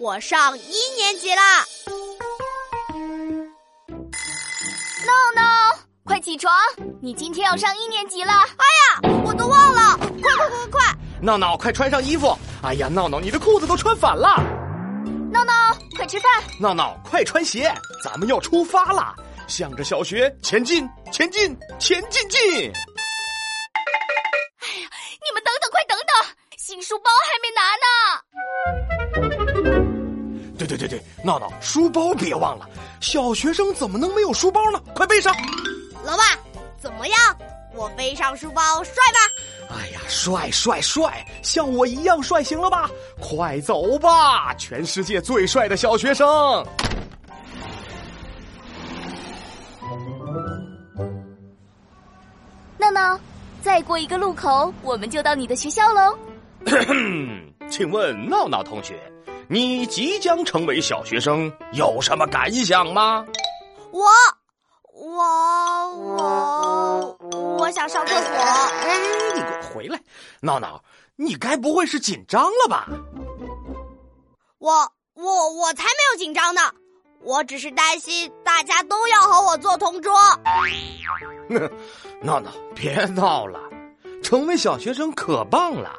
我上一年级啦！闹闹，快起床！你今天要上一年级了。哎呀，我都忘了！快快快快！闹闹，快穿上衣服！哎呀，闹闹，你的裤子都穿反了！闹闹，快吃饭！闹闹，快穿鞋！咱们要出发了，向着小学前进，前进，前进进！对对对，闹闹，书包别忘了，小学生怎么能没有书包呢？快背上！老爸，怎么样？我背上书包帅吧？哎呀，帅帅帅，像我一样帅，行了吧？快走吧，全世界最帅的小学生！闹闹，再过一个路口，我们就到你的学校喽。请问闹闹同学，你即将成为小学生，有什么感想吗？我，我，我。我想上厕所。哎，你给我回来！闹闹，你该不会是紧张了吧？我我我才没有紧张呢，我只是担心大家都要和我做同桌。闹闹，别闹了，成为小学生可棒了，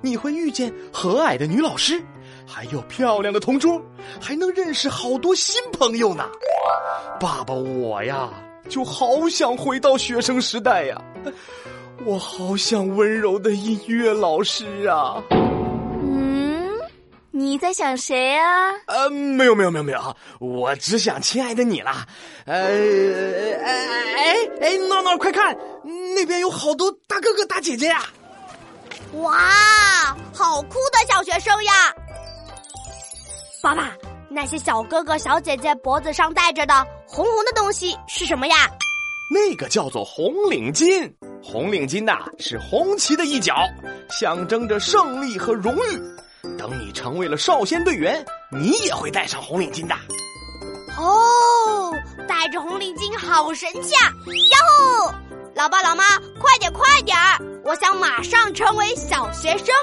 你会遇见和蔼的女老师，还有漂亮的同桌，还能认识好多新朋友呢。爸爸，我呀。就好想回到学生时代呀！我好想温柔的音乐老师啊！嗯，你在想谁啊？呃，没有没有没有没有，我只想亲爱的你啦！呃，哎哎哎，闹闹快看，那边有好多大哥哥大姐姐呀！哇，好酷的小学生呀！爸爸。那些小哥哥小姐姐脖子上戴着的红红的东西是什么呀？那个叫做红领巾。红领巾呐，是红旗的一角，象征着胜利和荣誉。等你成为了少先队员，你也会戴上红领巾的。哦，戴着红领巾好神气啊！呀吼，老爸老妈，快点快点，我想马上成为小学生。